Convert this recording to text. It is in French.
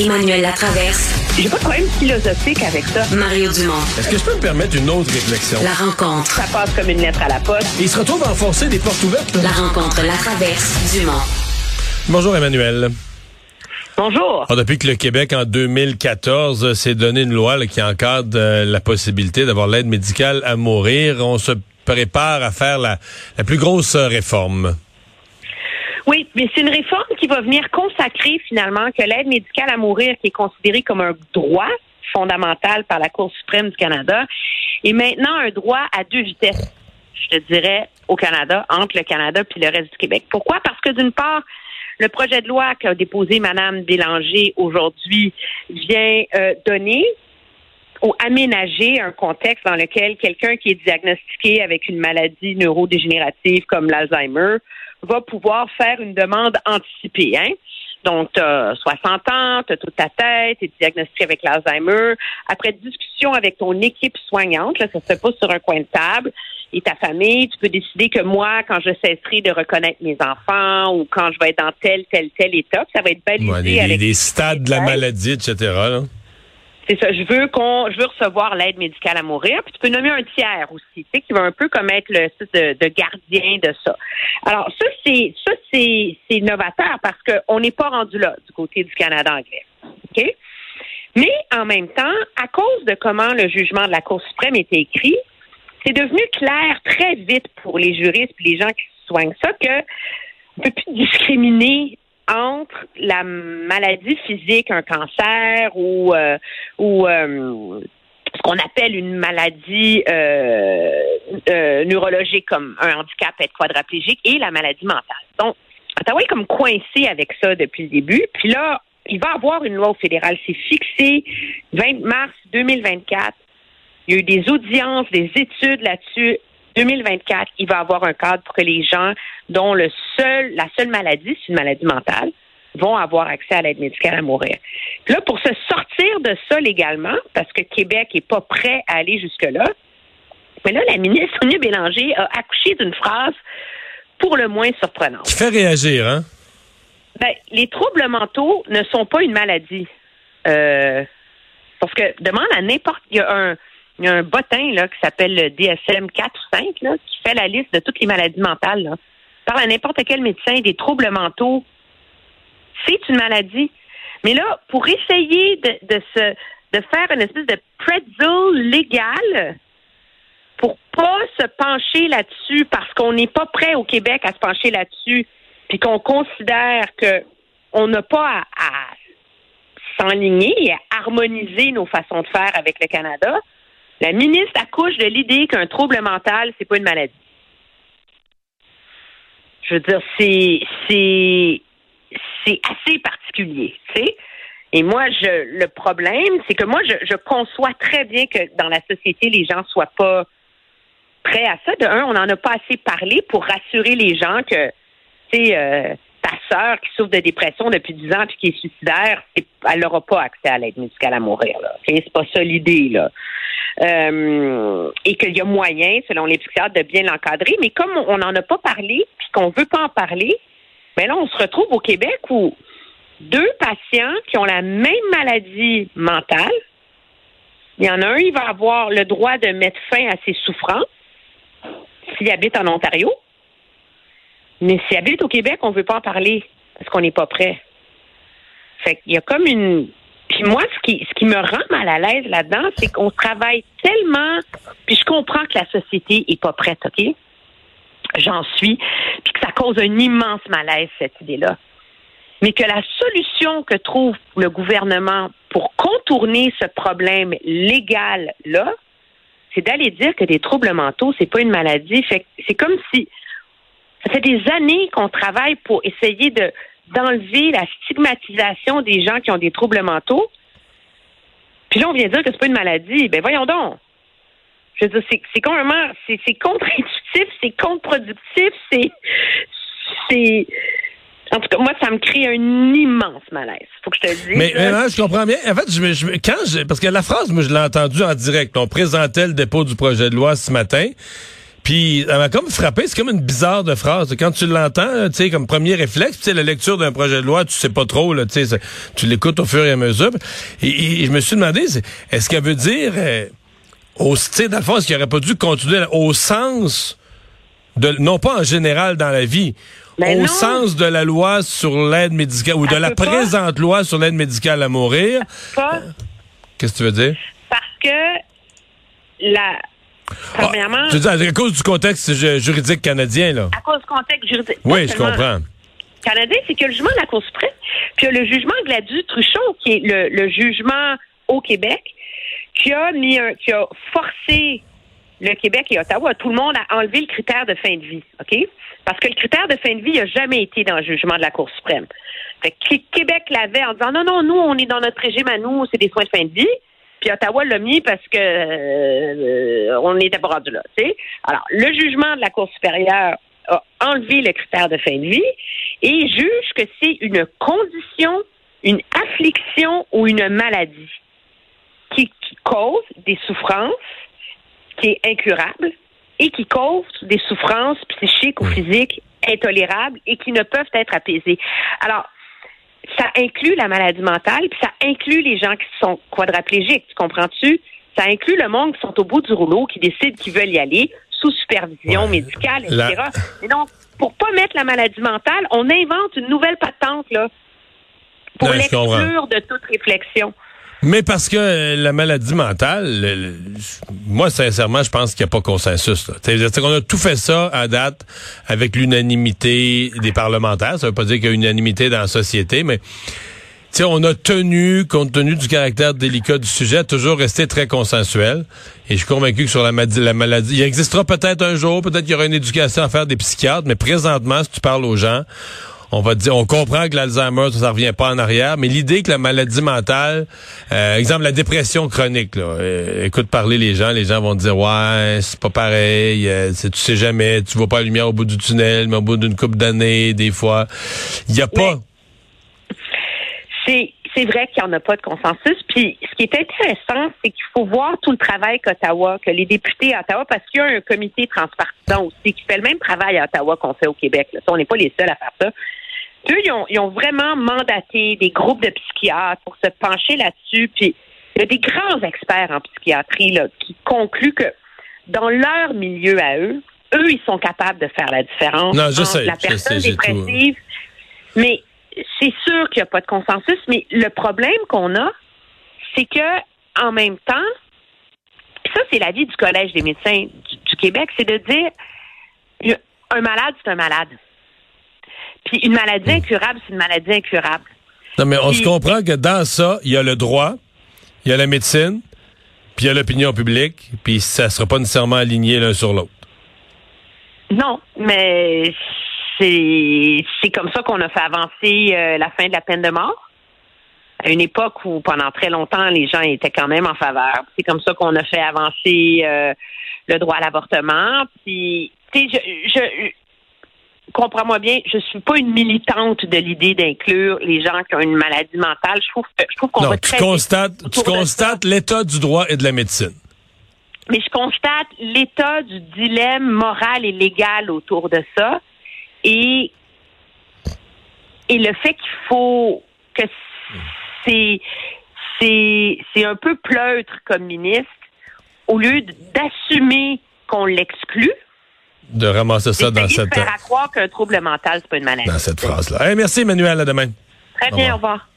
Emmanuel Latraverse. J'ai pas de problème philosophique avec ça. Mario Dumont. Est-ce que je peux me permettre une autre réflexion? La rencontre. Ça passe comme une lettre à la poste. il se retrouve à enfoncer des portes ouvertes. La rencontre, la traverse, Dumont. Bonjour Emmanuel. Bonjour. Alors, depuis que le Québec, en 2014, s'est donné une loi là, qui encadre euh, la possibilité d'avoir l'aide médicale à mourir, on se prépare à faire la, la plus grosse euh, réforme. Oui, mais c'est une réforme qui va venir consacrer finalement que l'aide médicale à mourir, qui est considérée comme un droit fondamental par la Cour suprême du Canada, est maintenant un droit à deux vitesses, je te dirais, au Canada, entre le Canada puis le reste du Québec. Pourquoi? Parce que d'une part, le projet de loi qu'a déposé Mme Bélanger aujourd'hui vient euh, donner ou aménager un contexte dans lequel quelqu'un qui est diagnostiqué avec une maladie neurodégénérative comme l'Alzheimer va pouvoir faire une demande anticipée. Hein? Donc, tu as 60 ans, tu as toute ta tête, tu es diagnostiqué avec l'Alzheimer. Après discussion avec ton équipe soignante, là, ça se fait pas sur un coin de table, et ta famille, tu peux décider que moi, quand je cesserai de reconnaître mes enfants ou quand je vais être dans tel, tel, tel état, ça va être balisé Ouais, les, avec les stades de la maladie, etc. là. C'est ça. Je veux qu'on, je veux recevoir l'aide médicale à mourir. Puis tu peux nommer un tiers aussi, tu sais, qui va un peu comme être le de, de gardien de ça. Alors ça, c'est ça, c'est c'est novateur parce qu'on n'est pas rendu là du côté du Canada anglais. OK? Mais en même temps, à cause de comment le jugement de la Cour suprême était écrit, c'est devenu clair très vite pour les juristes et les gens qui soignent ça que on peut plus discriminer entre la maladie physique, un cancer ou euh, euh, ce qu'on appelle une maladie euh, neurologique comme un handicap, être quadraplégique, et la maladie mentale. Donc, Ottawa est comme coincé avec ça depuis le début. Puis là, il va avoir une loi au fédéral. C'est fixé 20 mars 2024. Il y a eu des audiences, des études là-dessus. 2024, il va y avoir un cadre pour que les gens dont le seul, la seule maladie, c'est une maladie mentale, vont avoir accès à l'aide médicale à mourir. Puis là, pour se sortir de ça légalement, parce que Québec n'est pas prêt à aller jusque-là, mais là, la ministre Sonia Bélanger a accouché d'une phrase pour le moins surprenante. Qui fait réagir, hein? Ben, les troubles mentaux ne sont pas une maladie. Euh, parce que demande à n'importe. Il y a un. Il y a un bottin là, qui s'appelle le DSM 4 ou 5 là, qui fait la liste de toutes les maladies mentales. Parle à n'importe quel médecin des troubles mentaux. C'est une maladie. Mais là, pour essayer de, de, se, de faire une espèce de pretzel légal pour pas se pencher là-dessus parce qu'on n'est pas prêt au Québec à se pencher là-dessus, puis qu'on considère que on n'a pas à, à s'enligner et à harmoniser nos façons de faire avec le Canada, la ministre accouche de l'idée qu'un trouble mental, c'est pas une maladie. Je veux dire, c'est c'est c'est assez particulier, tu sais. Et moi, je le problème, c'est que moi, je, conçois très bien que dans la société, les gens soient pas prêts à ça. De un, on n'en a pas assez parlé pour rassurer les gens que, tu sais, euh, ta sœur qui souffre de dépression depuis 10 ans puis qui est suicidaire, elle n'aura pas accès à l'aide médicale à mourir. Là. C'est pas ça l'idée, là. Euh, et qu'il y a moyen, selon les psychiatres, de bien l'encadrer. Mais comme on n'en a pas parlé, puis qu'on veut pas en parler, ben là, on se retrouve au Québec où deux patients qui ont la même maladie mentale, il y en a un, il va avoir le droit de mettre fin à ses souffrances s'il habite en Ontario. Mais s'il habite au Québec, on ne veut pas en parler parce qu'on n'est pas prêt. Fait qu'il y a comme une. Puis moi, ce qui, ce qui me rend mal à l'aise là-dedans, c'est qu'on travaille tellement. Puis je comprends que la société est pas prête, OK? J'en suis. Puis que ça cause un immense malaise, cette idée-là. Mais que la solution que trouve le gouvernement pour contourner ce problème légal-là, c'est d'aller dire que des troubles mentaux, c'est pas une maladie. Fait que c'est comme si ça fait des années qu'on travaille pour essayer de d'enlever la stigmatisation des gens qui ont des troubles mentaux. Puis là, on vient dire que c'est pas une maladie. Ben voyons donc. Je veux dire, c'est, c'est complètement, c'est, c'est contre-intuitif, c'est contre-productif, c'est, c'est, en tout cas, moi, ça me crée un immense malaise. Faut que je te le dise. Mais, non, je comprends bien. En fait, je, quand je, parce que la phrase, moi, je l'ai entendue en direct. On présentait le dépôt du projet de loi ce matin. Puis, ça m'a comme frappé, c'est comme une bizarre de phrase. Quand tu l'entends, tu sais, comme premier réflexe, tu sais, la lecture d'un projet de loi, tu sais pas trop, là, tu sais, tu l'écoutes au fur et à mesure. Et, je me suis demandé, est-ce qu'elle veut dire, euh, au, tu sais, dans le fond, est-ce qu'il aurait pas dû continuer au sens de, non pas en général dans la vie, Ben au non. sens de la loi sur l'aide médicale ou de Elle la pas. présente loi sur l'aide médicale à mourir? Qu'est-ce que tu veux dire? parce que la premièrement, Ah, veux dire, à cause du contexte ju- juridique canadien, là. à cause du contexte juridique. Oui, je comprends. Canadien, c'est que le jugement de la Cour suprême, puis il y a le jugement Gladu-Truchon, qui est le, le jugement au Québec, qui a mis un, qui a forcé le Québec et Ottawa, tout le monde à enlever le critère de fin de vie, OK? Parce que le critère de fin de vie n'a jamais été dans le jugement de la Cour suprême. Fait que Québec l'avait en disant non, non, nous, on est dans notre régime à nous, c'est des soins de fin de vie. Puis Ottawa l'a mis parce que euh, on n'était pas rendu là. Alors, le jugement de la Cour supérieure a enlevé le critère de fin de vie et juge que c'est une condition, une affliction ou une maladie qui, qui cause des souffrances, qui est incurable et qui cause des souffrances psychiques ou physiques intolérables et qui ne peuvent être apaisées. Alors, ça inclut la maladie mentale, puis ça inclut les gens qui sont quadraplégiques, tu comprends-tu? Ça inclut le monde qui sont au bout du rouleau, qui décident qu'ils veulent y aller sous supervision Ouais. médicale, etc. La- Mais donc, pour pas mettre la maladie mentale, on invente une nouvelle patente, là, pour l'exclure de toute réflexion. Mais parce que euh, la maladie mentale, le- le- moi, sincèrement, je pense qu'il n'y a pas consensus. C'est-à-dire a tout fait ça à date avec l'unanimité des parlementaires. Ça veut pas dire qu'il y a unanimité dans la société, mais on a tenu, compte tenu du caractère délicat du sujet, toujours rester très consensuel. Et je suis convaincu que sur la, madi- la maladie, il existera peut-être un jour, peut-être qu'il y aura une éducation à faire des psychiatres, mais présentement, si tu parles aux gens, on va dire, on comprend que l'Alzheimer, ça, ça revient pas en arrière, mais l'idée que la maladie mentale, euh, exemple la dépression chronique, là, euh, écoute parler les gens, les gens vont dire, ouais, c'est pas pareil, euh, tu sais jamais, tu vois pas la lumière au bout du tunnel, mais au bout d'une couple d'années, des fois, il y a pas. C'est c'est vrai qu'il n'y en a pas de consensus. Puis ce qui est intéressant, c'est qu'il faut voir tout le travail qu'Ottawa, que les députés à Ottawa, parce qu'il y a un comité transpartisan aussi qui fait le même travail à Ottawa qu'on fait au Québec. là. On n'est pas les seuls à faire ça. Eux, ils ont, ils ont vraiment mandaté des groupes de psychiatres pour se pencher là-dessus. Puis il y a des grands experts en psychiatrie là, qui concluent que dans leur milieu à eux, eux, ils sont capables de faire la différence Non, je entre sais, la je personne sais, tout. dépressive. Mais c'est sûr qu'il n'y a pas de consensus. Mais le problème qu'on a, c'est que en même temps, ça, c'est l'avis du Collège des médecins du, du Québec, c'est de dire un malade, c'est un malade. Puis une maladie incurable, c'est une maladie incurable. Non, mais on Puis- se comprend que dans ça, il y a le droit, il y a la médecine, puis il y a l'opinion publique, puis ça sera pas nécessairement aligné l'un sur l'autre. Non, mais c'est c'est comme ça qu'on a fait avancer euh, la fin de la peine de mort. À une époque où pendant très longtemps les gens étaient quand même en faveur. C'est comme ça qu'on a fait avancer euh, le droit à l'avortement. Puis, tu sais, je, je comprends-moi bien, je suis pas une militante de l'idée d'inclure les gens qui ont une maladie mentale. Je trouve, je trouve qu'on va tu très constates, tu constates l'état du droit et de la médecine. mais je constate l'état du dilemme moral et légal autour de ça et et le fait qu'il faut que c'est c'est c'est un peu pleutre comme ministre au lieu d'assumer qu'on l'exclut De ramasser ça dans cette, de faire à croire qu'un trouble mental c'est pas une maladie. dans cette phrase-là. Hey, merci, Emmanuel. À demain. Très Au bien, revoir. au revoir.